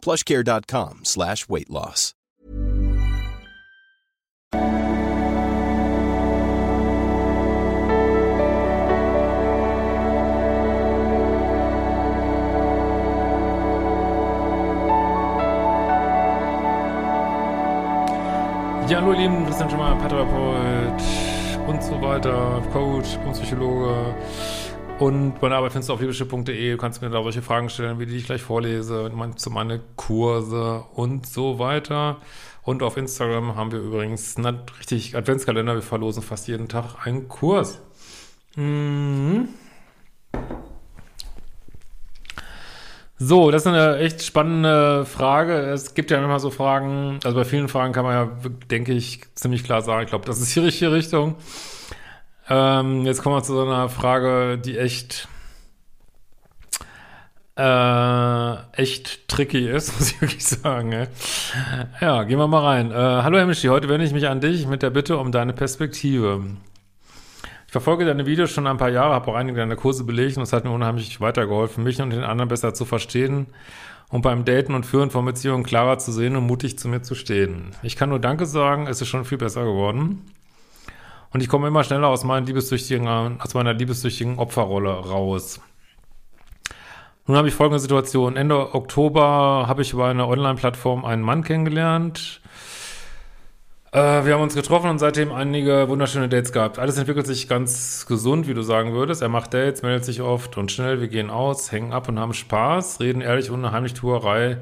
plushcare.com slash weight loss. Ja, hallo ihr Lieben, Christian Schemmer, Paartherapeut und so weiter, Coach und Psychologe. Und meine Arbeit findest du auf liebeschiff.de. Du kannst mir da solche Fragen stellen, wie die ich gleich vorlese, zu meine Kurse und so weiter. Und auf Instagram haben wir übrigens einen richtig Adventskalender. Wir verlosen fast jeden Tag einen Kurs. Mhm. So, das ist eine echt spannende Frage. Es gibt ja immer so Fragen, also bei vielen Fragen kann man ja, denke ich, ziemlich klar sagen, ich glaube, das ist die richtige Richtung. Ähm, jetzt kommen wir zu so einer Frage, die echt, äh, echt tricky ist, muss ich wirklich sagen. Ey. Ja, gehen wir mal rein. Äh, hallo Herr Mischi, heute wende ich mich an dich mit der Bitte um deine Perspektive. Ich verfolge deine Videos schon ein paar Jahre, habe auch einige deiner Kurse belegt und es hat mir unheimlich weitergeholfen, mich und den anderen besser zu verstehen und beim Daten und Führen von Beziehungen klarer zu sehen und mutig zu mir zu stehen. Ich kann nur Danke sagen, es ist schon viel besser geworden. Und ich komme immer schneller aus, meinen liebessüchtigen, aus meiner liebessüchtigen Opferrolle raus. Nun habe ich folgende Situation. Ende Oktober habe ich über eine Online-Plattform einen Mann kennengelernt. Äh, wir haben uns getroffen und seitdem einige wunderschöne Dates gehabt. Alles entwickelt sich ganz gesund, wie du sagen würdest. Er macht Dates, meldet sich oft und schnell. Wir gehen aus, hängen ab und haben Spaß, reden ehrlich ohne Heimlichtuerei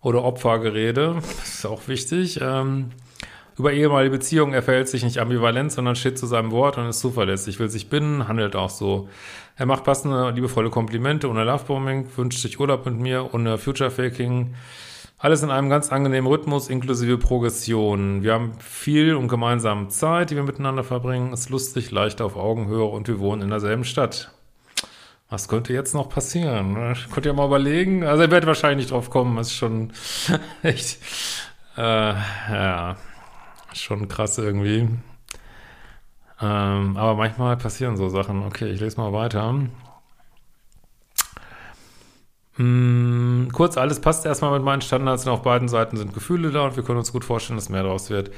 oder Opfergerede. Das ist auch wichtig. Ähm, über ehemalige Beziehungen, er verhält sich nicht ambivalent, sondern steht zu seinem Wort und ist zuverlässig, will sich binden, handelt auch so. Er macht passende, liebevolle Komplimente ohne Lovebombing, wünscht sich Urlaub mit mir, ohne Future-Faking. Alles in einem ganz angenehmen Rhythmus inklusive Progression. Wir haben viel und gemeinsame Zeit, die wir miteinander verbringen. Ist lustig, leicht auf Augenhöhe und wir wohnen in derselben Stadt. Was könnte jetzt noch passieren? Könnt ihr mal überlegen? Also ihr werdet wahrscheinlich nicht drauf kommen. Ist schon echt, äh, ja, schon krass irgendwie. Ähm, aber manchmal passieren so Sachen. Okay, ich lese mal weiter. Hm, kurz, alles passt erstmal mit meinen Standards und auf beiden Seiten sind Gefühle da und wir können uns gut vorstellen, dass mehr daraus wird.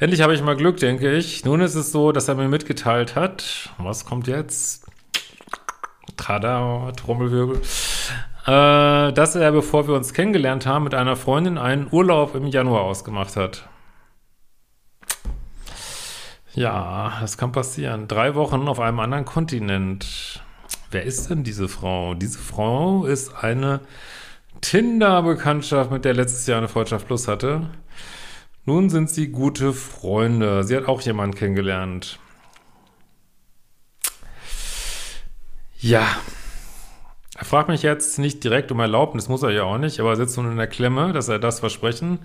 Endlich habe ich mal Glück, denke ich. Nun ist es so, dass er mir mitgeteilt hat, was kommt jetzt? Tada, Trommelwirbel. Äh, dass er, bevor wir uns kennengelernt haben, mit einer Freundin einen Urlaub im Januar ausgemacht hat. Ja, das kann passieren. Drei Wochen auf einem anderen Kontinent. Wer ist denn diese Frau? Diese Frau ist eine Tinder-Bekanntschaft, mit der letztes Jahr eine Freundschaft Plus hatte. Nun sind sie gute Freunde. Sie hat auch jemanden kennengelernt. Ja. Er fragt mich jetzt nicht direkt um Erlaubnis, muss er ja auch nicht, aber er sitzt nun in der Klemme, dass er das Versprechen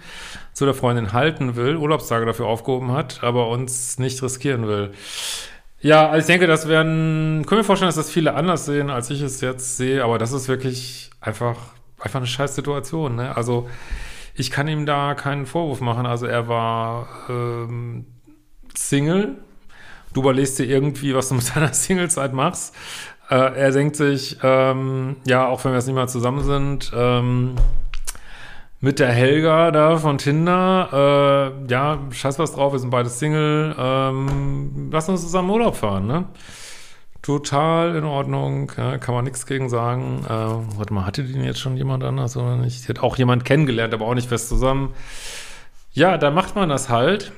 zu der Freundin halten will, Urlaubstage dafür aufgehoben hat, aber uns nicht riskieren will. Ja, also ich denke, das werden, können wir vorstellen, dass das viele anders sehen, als ich es jetzt sehe, aber das ist wirklich einfach, einfach eine scheiß Situation, ne? Also, ich kann ihm da keinen Vorwurf machen. Also, er war ähm, Single. Du überlegst dir irgendwie, was du mit deiner Singlezeit machst. Äh, er denkt sich, ähm, ja, auch wenn wir jetzt nicht mal zusammen sind, ähm, mit der Helga da von Tinder. Äh, ja, scheiß was drauf, wir sind beide Single. Ähm, lass uns zusammen Urlaub fahren, ne? Total in Ordnung, ja, kann man nichts gegen sagen. Äh, warte mal, hatte die jetzt schon jemand anders oder nicht? Sie hat auch jemand kennengelernt, aber auch nicht fest zusammen. Ja, da macht man das halt.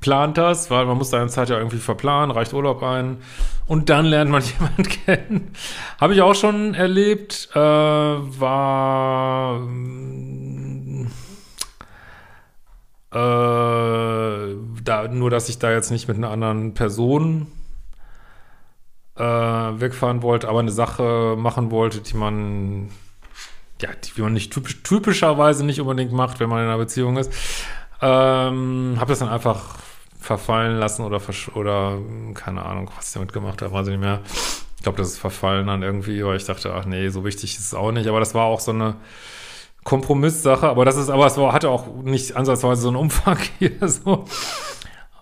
Plant das, weil man muss seine Zeit ja irgendwie verplanen, reicht Urlaub ein und dann lernt man jemanden kennen. Habe ich auch schon erlebt, äh, war äh, da, nur, dass ich da jetzt nicht mit einer anderen Person äh, wegfahren wollte, aber eine Sache machen wollte, die man ja, die man nicht typisch, typischerweise nicht unbedingt macht, wenn man in einer Beziehung ist. Ähm, habe das dann einfach verfallen lassen oder, oder keine Ahnung, was ich damit gemacht habe, weiß ich nicht mehr. Ich glaube, das ist verfallen dann irgendwie, weil ich dachte, ach nee, so wichtig ist es auch nicht. Aber das war auch so eine Kompromisssache. Aber das ist, aber es war, hatte auch nicht ansatzweise so einen Umfang hier so.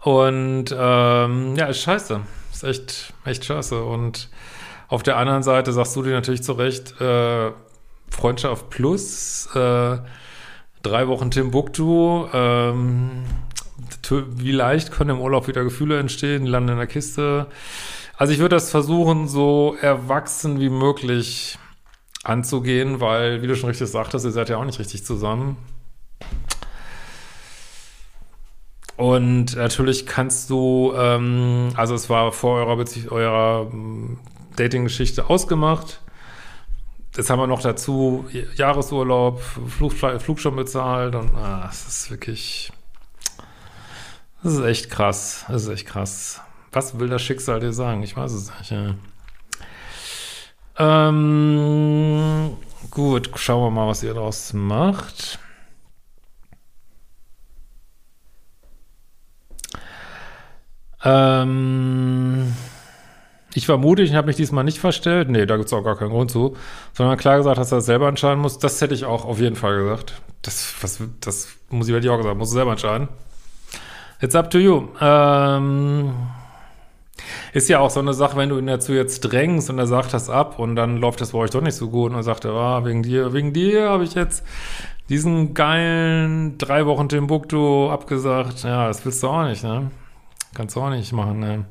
Und ähm, ja, ist scheiße. Ist echt, echt scheiße. Und auf der anderen Seite sagst du dir natürlich zu Recht, äh, Freundschaft plus, äh, drei Wochen Timbuktu, ähm, wie leicht können im Urlaub wieder Gefühle entstehen, landen in der Kiste. Also ich würde das versuchen, so erwachsen wie möglich anzugehen, weil, wie du schon richtig sagtest, ihr seid ja auch nicht richtig zusammen. Und natürlich kannst du, ähm, also es war vor eurer, Bezie eurer ähm, Dating-Geschichte ausgemacht. Jetzt haben wir noch dazu Jahresurlaub, Flug, Flug schon bezahlt und ah, es ist wirklich, das ist echt krass. Das ist echt krass. Was will das Schicksal dir sagen? Ich weiß es nicht. Ja. Ähm, gut, schauen wir mal, was ihr daraus macht. Ähm, ich war mutig und habe mich diesmal nicht verstellt. Nee, da gibt es auch gar keinen Grund zu. Sondern klar gesagt, dass er das selber entscheiden muss. Das hätte ich auch auf jeden Fall gesagt. Das, was, das muss ich wirklich auch gesagt, muss du selber entscheiden. It's up to you. Ähm, ist ja auch so eine Sache, wenn du ihn dazu jetzt drängst und er sagt das ab und dann läuft das bei euch doch nicht so gut und er sagt, ah, wegen dir, wegen dir habe ich jetzt diesen geilen drei Wochen Timbuktu abgesagt. Ja, das willst du auch nicht, ne? Kannst du auch nicht machen, ne?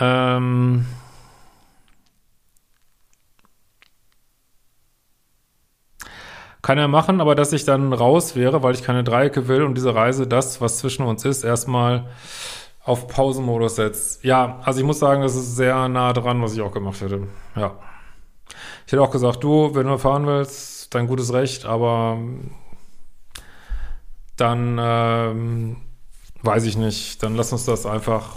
Ähm. Kann er machen, aber dass ich dann raus wäre, weil ich keine Dreiecke will und diese Reise, das, was zwischen uns ist, erstmal auf Pausenmodus setzt. Ja, also ich muss sagen, das ist sehr nah dran, was ich auch gemacht hätte. Ja. Ich hätte auch gesagt, du, wenn du fahren willst, dein gutes Recht, aber dann ähm, weiß ich nicht, dann lass uns das einfach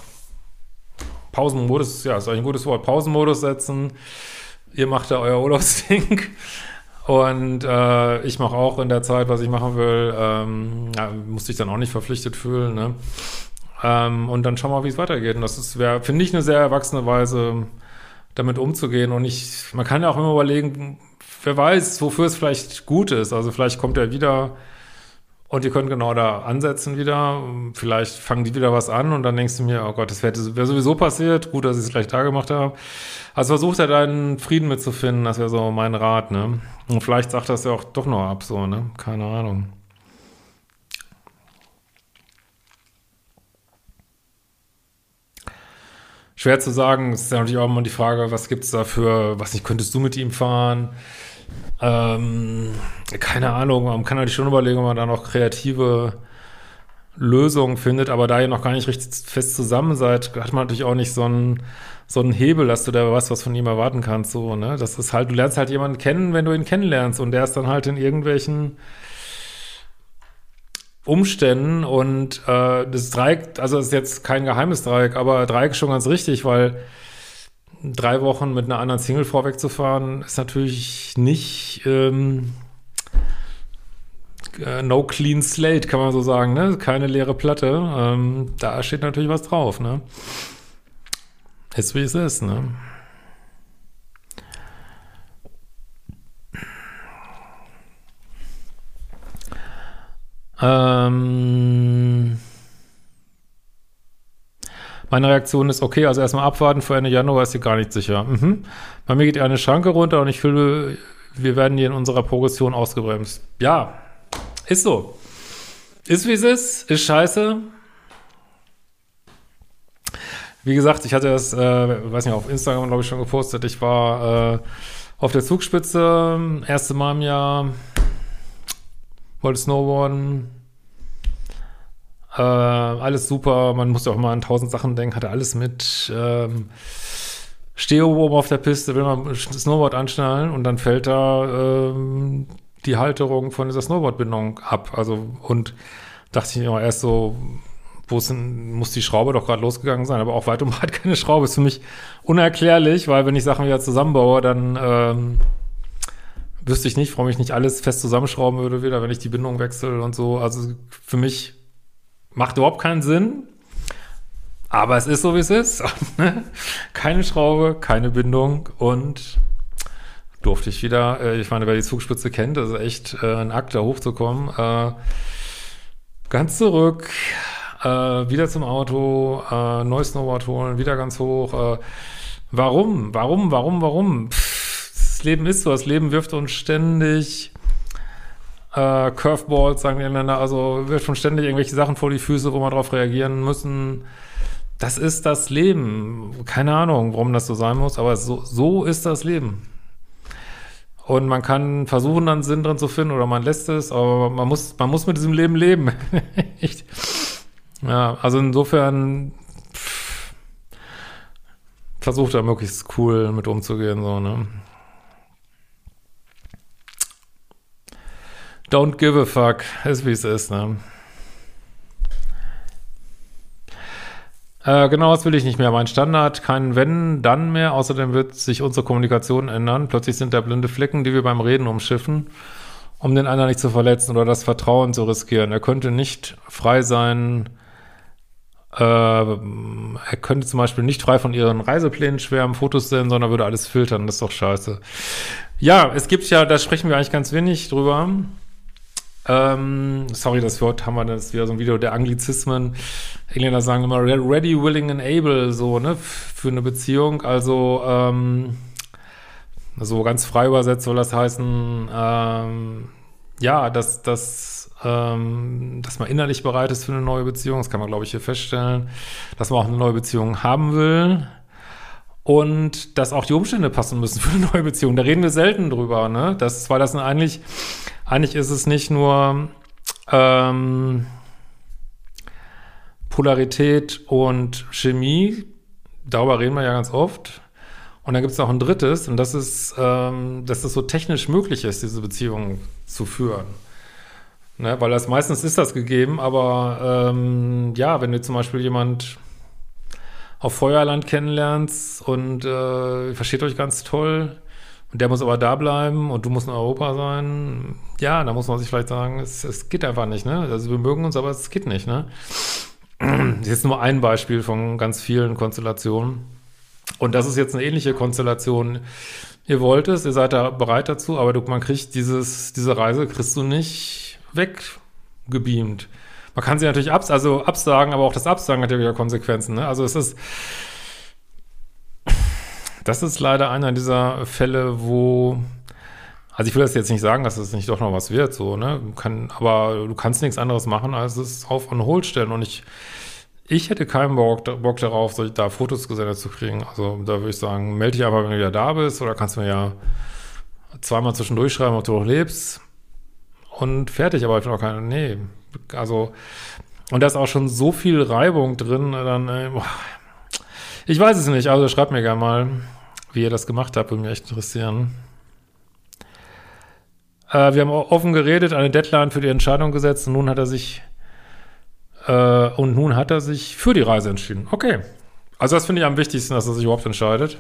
Pausenmodus, ja, ist eigentlich ein gutes Wort, Pausenmodus setzen. Ihr macht da euer Urlaubsding. Und äh, ich mache auch in der Zeit, was ich machen will. Ähm, ja, musste ich dann auch nicht verpflichtet fühlen. Ne? Ähm, und dann schauen wir mal, wie es weitergeht. Und das ist, finde ich, eine sehr erwachsene Weise, damit umzugehen. Und ich, man kann ja auch immer überlegen, wer weiß, wofür es vielleicht gut ist. Also vielleicht kommt er wieder und ihr könnt genau da ansetzen wieder. Vielleicht fangen die wieder was an und dann denkst du mir, oh Gott, das wäre wär sowieso passiert. Gut, dass ich es gleich da gemacht habe. Also versucht er deinen Frieden mitzufinden, das wäre so mein Rat, ne? Und vielleicht sagt das ja auch doch noch ab, so, ne? Keine Ahnung. Schwer zu sagen, es ist ja natürlich auch immer die Frage, was gibt es da für, was nicht, könntest du mit ihm fahren? Ähm, keine Ahnung, man kann natürlich schon überlegen, ob man da noch kreative Lösungen findet, aber da ihr noch gar nicht richtig fest zusammen seid, hat man natürlich auch nicht so einen, so einen Hebel, dass du da was, was von ihm erwarten kannst, so, ne? Das ist halt, du lernst halt jemanden kennen, wenn du ihn kennenlernst und der ist dann halt in irgendwelchen Umständen und äh, das Dreieck, also das ist jetzt kein geheimes Dreieck, aber Dreieck ist schon ganz richtig, weil drei Wochen mit einer anderen Single vorwegzufahren, ist natürlich nicht ähm, äh, no clean slate, kann man so sagen, ne? Keine leere Platte. Ähm, da steht natürlich was drauf, ne? Ist wie es ist, ne? Ähm meine Reaktion ist, okay, also erstmal abwarten, vor Ende Januar ist sie gar nicht sicher. Mhm. Bei mir geht eine Schranke runter und ich fühle, wir werden hier in unserer Progression ausgebremst. Ja, ist so. Ist wie es ist, ist scheiße. Wie gesagt, ich hatte das, äh, weiß nicht, auf Instagram, glaube ich, schon gepostet. Ich war äh, auf der Zugspitze, erste Mal im Jahr, wollte Snowboarden, äh, alles super, man muss ja auch mal an tausend Sachen denken, hatte alles mit. Ähm, stehe oben auf der Piste, will man Snowboard anschnallen und dann fällt da ähm, die Halterung von dieser Snowboardbindung ab. Also und dachte ich immer erst so, wo denn, muss die Schraube doch gerade losgegangen sein, aber auch weit und breit keine Schraube. Ist für mich unerklärlich, weil wenn ich Sachen wieder zusammenbaue, dann ähm, wüsste ich nicht, warum ich nicht alles fest zusammenschrauben würde wieder, wenn ich die Bindung wechsle und so. Also für mich macht überhaupt keinen Sinn. Aber es ist so, wie es ist. keine Schraube, keine Bindung und durfte ich wieder, äh, ich meine, wer die Zugspitze kennt, das ist echt äh, ein Akt, da hochzukommen. Äh, ganz zurück, äh, wieder zum Auto, äh, neues Snowboard holen, wieder ganz hoch. Äh, warum? Warum? Warum? Warum? Pff, das Leben ist so, das Leben wirft uns ständig äh, Curveballs, sagen die Engländer, also wirft schon ständig irgendwelche Sachen vor die Füße, wo wir darauf reagieren müssen. Das ist das Leben. Keine Ahnung, warum das so sein muss, aber so, so ist das Leben. Und man kann versuchen, dann Sinn drin zu finden oder man lässt es, aber man muss, man muss mit diesem Leben leben. ja, also insofern versucht da möglichst cool mit umzugehen, so, ne? Don't give a fuck, ist wie es ist, ne? Äh, genau, das will ich nicht mehr. Mein Standard, kein Wenn, dann mehr. Außerdem wird sich unsere Kommunikation ändern. Plötzlich sind da blinde Flecken, die wir beim Reden umschiffen, um den anderen nicht zu verletzen oder das Vertrauen zu riskieren. Er könnte nicht frei sein. Äh, er könnte zum Beispiel nicht frei von ihren Reiseplänen schwärmen, Fotos sehen, sondern würde alles filtern. Das ist doch scheiße. Ja, es gibt ja, da sprechen wir eigentlich ganz wenig drüber. Ähm, sorry, das Wort haben wir, das ist wieder so ein Video der Anglizismen. Engländer sagen immer ready, willing and able, so, ne, für eine Beziehung. Also, ähm, so ganz frei übersetzt soll das heißen, ähm, ja, dass, dass, ähm, dass man innerlich bereit ist für eine neue Beziehung. Das kann man, glaube ich, hier feststellen. Dass man auch eine neue Beziehung haben will. Und dass auch die Umstände passen müssen für eine neue Beziehung. Da reden wir selten drüber, ne? Das, zwar das eigentlich eigentlich ist es nicht nur ähm, Polarität und Chemie, darüber reden wir ja ganz oft. Und dann gibt es noch ein drittes, und das ist, ähm, dass es so technisch möglich ist, diese Beziehung zu führen. Ne? Weil das meistens ist das gegeben, aber ähm, ja, wenn du zum Beispiel jemand auf Feuerland kennenlernst und äh, versteht euch ganz toll, und der muss aber da bleiben und du musst in Europa sein. Ja, da muss man sich vielleicht sagen, es, es geht einfach nicht, ne? Also wir mögen uns, aber es geht nicht, ne? Das ist jetzt nur ein Beispiel von ganz vielen Konstellationen. Und das ist jetzt eine ähnliche Konstellation. Ihr wollt es, ihr seid da bereit dazu, aber du, man kriegt dieses, diese Reise kriegst du nicht weggebeamt. Man kann sie natürlich abs also absagen, aber auch das Absagen hat ja wieder Konsequenzen. Ne? Also es ist, das ist leider einer dieser Fälle, wo, also ich will das jetzt nicht sagen, dass es nicht doch noch was wird, so, ne? Kann, aber du kannst nichts anderes machen, als es auf on hold stellen. Und ich, ich hätte keinen Bock, Bock darauf, da Fotos gesendet zu kriegen. Also da würde ich sagen, melde dich einfach, wenn du wieder da bist, oder kannst du mir ja zweimal zwischendurch schreiben, ob du noch lebst. Und fertig, aber ich bin auch keine, nee, also, und da ist auch schon so viel Reibung drin, dann, äh, boah, ich weiß es nicht, also schreibt mir gerne mal wie ihr das gemacht habt, würde mich echt interessieren. Äh, wir haben offen geredet, eine Deadline für die Entscheidung gesetzt und nun hat er sich äh, und nun hat er sich für die Reise entschieden. Okay. Also das finde ich am wichtigsten, dass er sich überhaupt entscheidet.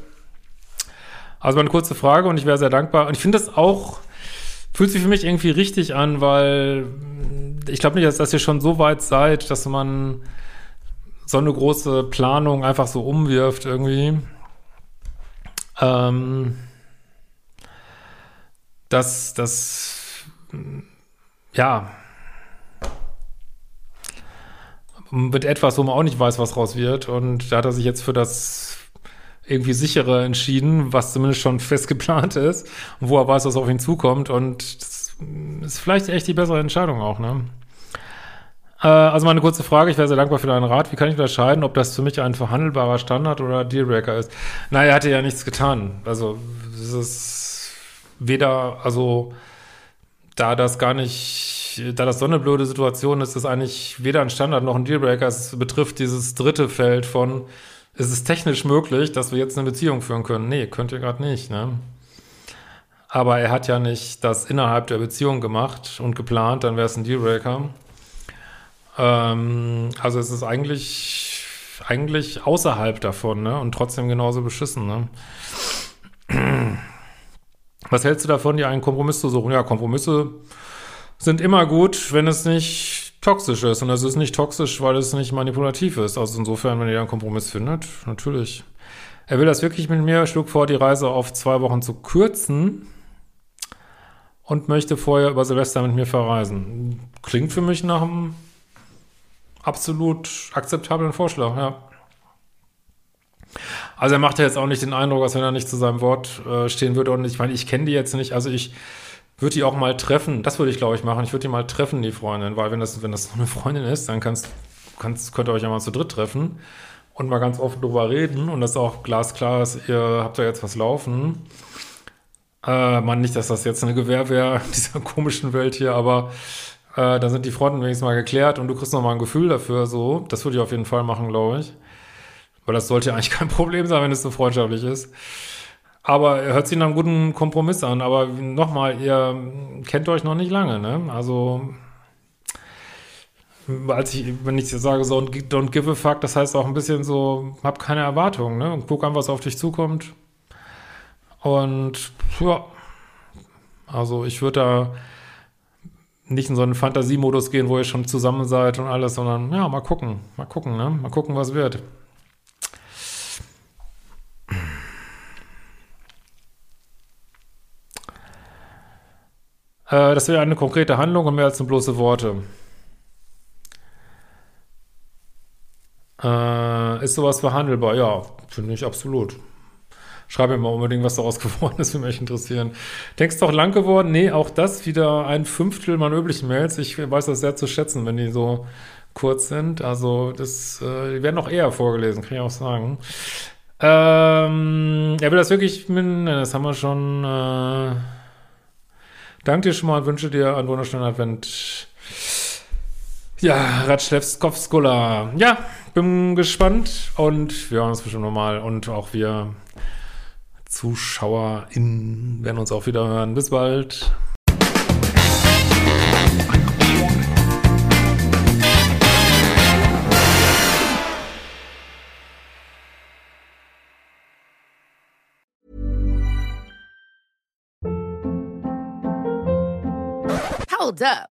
Also eine kurze Frage und ich wäre sehr dankbar. Und ich finde das auch, fühlt sich für mich irgendwie richtig an, weil ich glaube nicht, dass ihr schon so weit seid, dass man so eine große Planung einfach so umwirft irgendwie. Ähm, dass das, ja, mit etwas, wo man auch nicht weiß, was raus wird. Und da hat er sich jetzt für das irgendwie sichere entschieden, was zumindest schon fest geplant ist wo er weiß, was auf ihn zukommt. Und das ist vielleicht echt die bessere Entscheidung auch, ne? Äh, also mal eine kurze Frage, ich wäre sehr dankbar für deinen Rat. Wie kann ich unterscheiden, ob das für mich ein verhandelbarer Standard oder Dealbreaker ist? Na, er hatte ja nichts getan. Also es ist weder, also da das gar nicht, da das so eine blöde Situation ist, ist eigentlich weder ein Standard noch ein Dealbreaker. Es betrifft dieses dritte Feld von, ist es technisch möglich, dass wir jetzt eine Beziehung führen können? Nee, könnt ihr gerade nicht, ne? Aber er hat ja nicht das innerhalb der Beziehung gemacht und geplant, dann wäre es ein Dealbreaker. Ähm, also es ist eigentlich, eigentlich außerhalb davon, ne? Und trotzdem genauso beschissen, ne? Was hältst du davon, dir einen Kompromiss zu suchen? Ja, Kompromisse sind immer gut, wenn es nicht toxisch ist. Und es ist nicht toxisch, weil es nicht manipulativ ist. Also insofern, wenn ihr einen Kompromiss findet, natürlich. Er will das wirklich mit mir, schlug vor, die Reise auf zwei Wochen zu kürzen und möchte vorher über Silvester mit mir verreisen. Klingt für mich nach einem absolut akzeptablen Vorschlag, ja. Also er macht ja jetzt auch nicht den Eindruck, als wenn er nicht zu seinem Wort äh, stehen würde. Und ich meine, ich kenne die jetzt nicht. Also ich würde die auch mal treffen. Das würde ich, glaube ich, machen. Ich würde die mal treffen, die Freundin. Weil wenn das, wenn das eine Freundin ist, dann kannst, kannst, könnt ihr euch ja mal zu dritt treffen und mal ganz offen drüber reden. Und das auch glasklar ist, ihr habt da jetzt was laufen. Äh, man nicht, dass das jetzt eine Gewähr wäre in dieser komischen Welt hier, aber äh, dann sind die Fronten wenigstens mal geklärt und du kriegst noch mal ein Gefühl dafür. So, das würde ich auf jeden Fall machen, glaube ich. Weil das sollte ja eigentlich kein Problem sein, wenn es so freundschaftlich ist. Aber er hört sich nach einem guten Kompromiss an. Aber nochmal, ihr kennt euch noch nicht lange, ne? Also, als ich, wenn ich sage, so don't give a fuck, das heißt auch ein bisschen so, hab keine Erwartungen, ne? Und guck an, was auf dich zukommt. Und ja, also ich würde da nicht in so einen Fantasiemodus gehen, wo ihr schon zusammen seid und alles, sondern ja, mal gucken, mal gucken, ne? Mal gucken, was wird. Äh, das wäre eine konkrete Handlung und mehr als nur bloße Worte. Äh, ist sowas verhandelbar? Ja, finde ich absolut. Schreib mir mal unbedingt, was daraus geworden ist, würde mich interessieren. Text doch lang geworden? Nee, auch das wieder ein Fünftel meiner üblichen Mails. Ich weiß das sehr zu schätzen, wenn die so kurz sind. Also, das, äh, die werden noch eher vorgelesen, kann ich auch sagen. Ähm, er will das wirklich, mit, das haben wir schon, äh, Danke dir schon mal und wünsche dir einen wunderschönen Advent. Ja, Ratschlewskowskola. Ja, bin gespannt und wir hören uns bestimmt nochmal und auch wir ZuschauerInnen werden uns auch wieder hören. Bis bald. Hold up.